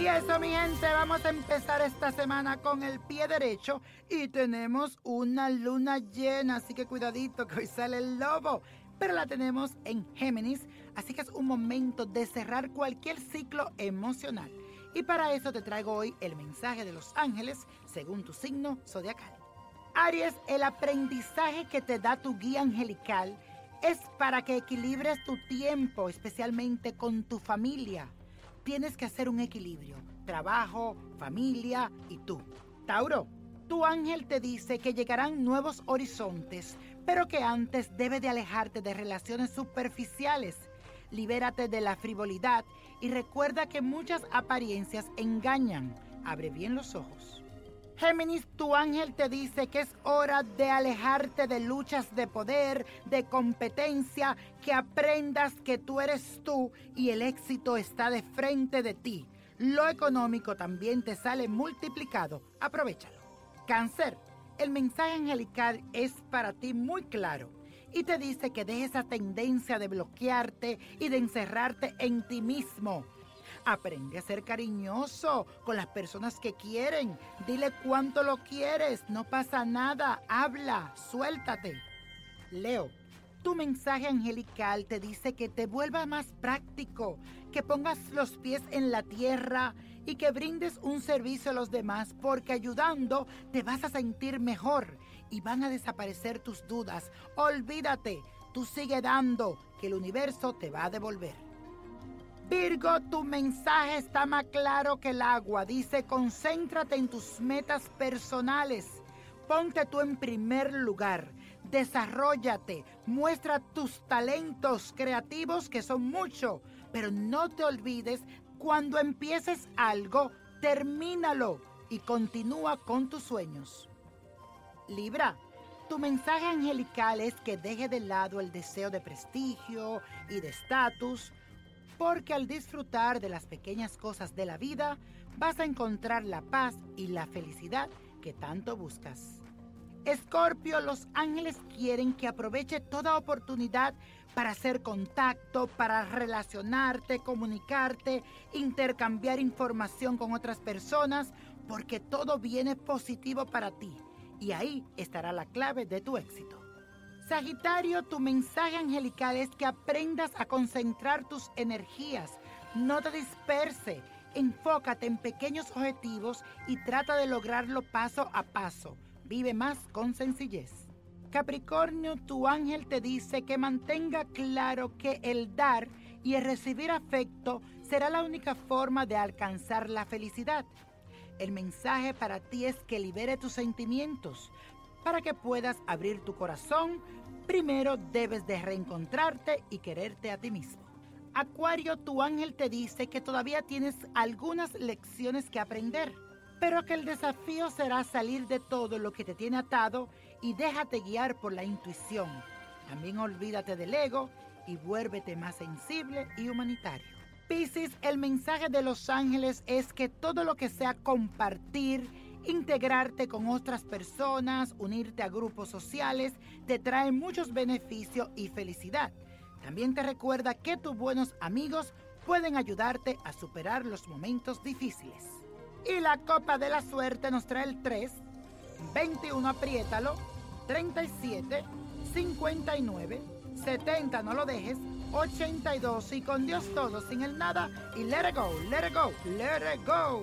Y eso, mi gente, vamos a empezar esta semana con el pie derecho y tenemos una luna llena, así que cuidadito que hoy sale el lobo. Pero la tenemos en Géminis, así que es un momento de cerrar cualquier ciclo emocional. Y para eso te traigo hoy el mensaje de los ángeles según tu signo zodiacal. Aries, el aprendizaje que te da tu guía angelical es para que equilibres tu tiempo, especialmente con tu familia. Tienes que hacer un equilibrio, trabajo, familia y tú. Tauro, tu ángel te dice que llegarán nuevos horizontes, pero que antes debes de alejarte de relaciones superficiales. Libérate de la frivolidad y recuerda que muchas apariencias engañan. Abre bien los ojos. Géminis, tu ángel te dice que es hora de alejarte de luchas de poder, de competencia, que aprendas que tú eres tú y el éxito está de frente de ti. Lo económico también te sale multiplicado. Aprovechalo. Cáncer, el mensaje angelical es para ti muy claro y te dice que dejes esa tendencia de bloquearte y de encerrarte en ti mismo Aprende a ser cariñoso con las personas que quieren. Dile cuánto lo quieres. No pasa nada. Habla. Suéltate. Leo. Tu mensaje angelical te dice que te vuelvas más práctico, que pongas los pies en la tierra y que brindes un servicio a los demás porque ayudando te vas a sentir mejor y van a desaparecer tus dudas. Olvídate, tú sigue dando que el universo te va a devolver. Virgo, tu mensaje está más claro que el agua. Dice, concéntrate en tus metas personales. Ponte tú en primer lugar. Desarrollate. Muestra tus talentos creativos que son muchos. Pero no te olvides, cuando empieces algo, termínalo y continúa con tus sueños. Libra, tu mensaje angelical es que deje de lado el deseo de prestigio y de estatus porque al disfrutar de las pequeñas cosas de la vida vas a encontrar la paz y la felicidad que tanto buscas. Escorpio, los ángeles quieren que aproveche toda oportunidad para hacer contacto, para relacionarte, comunicarte, intercambiar información con otras personas, porque todo viene positivo para ti. Y ahí estará la clave de tu éxito. Sagitario, tu mensaje angelical es que aprendas a concentrar tus energías. No te disperse. Enfócate en pequeños objetivos y trata de lograrlo paso a paso. Vive más con sencillez. Capricornio, tu ángel te dice que mantenga claro que el dar y el recibir afecto será la única forma de alcanzar la felicidad. El mensaje para ti es que libere tus sentimientos para que puedas abrir tu corazón Primero debes de reencontrarte y quererte a ti mismo. Acuario, tu ángel te dice que todavía tienes algunas lecciones que aprender, pero que el desafío será salir de todo lo que te tiene atado y déjate guiar por la intuición. También olvídate del ego y vuélvete más sensible y humanitario. Piscis, el mensaje de los ángeles es que todo lo que sea compartir, Integrarte con otras personas, unirte a grupos sociales, te trae muchos beneficios y felicidad. También te recuerda que tus buenos amigos pueden ayudarte a superar los momentos difíciles. Y la copa de la suerte nos trae el 3, 21 apriétalo, 37, 59, 70 no lo dejes, 82 y con Dios todo, sin el nada y let it go, let it go, let it go.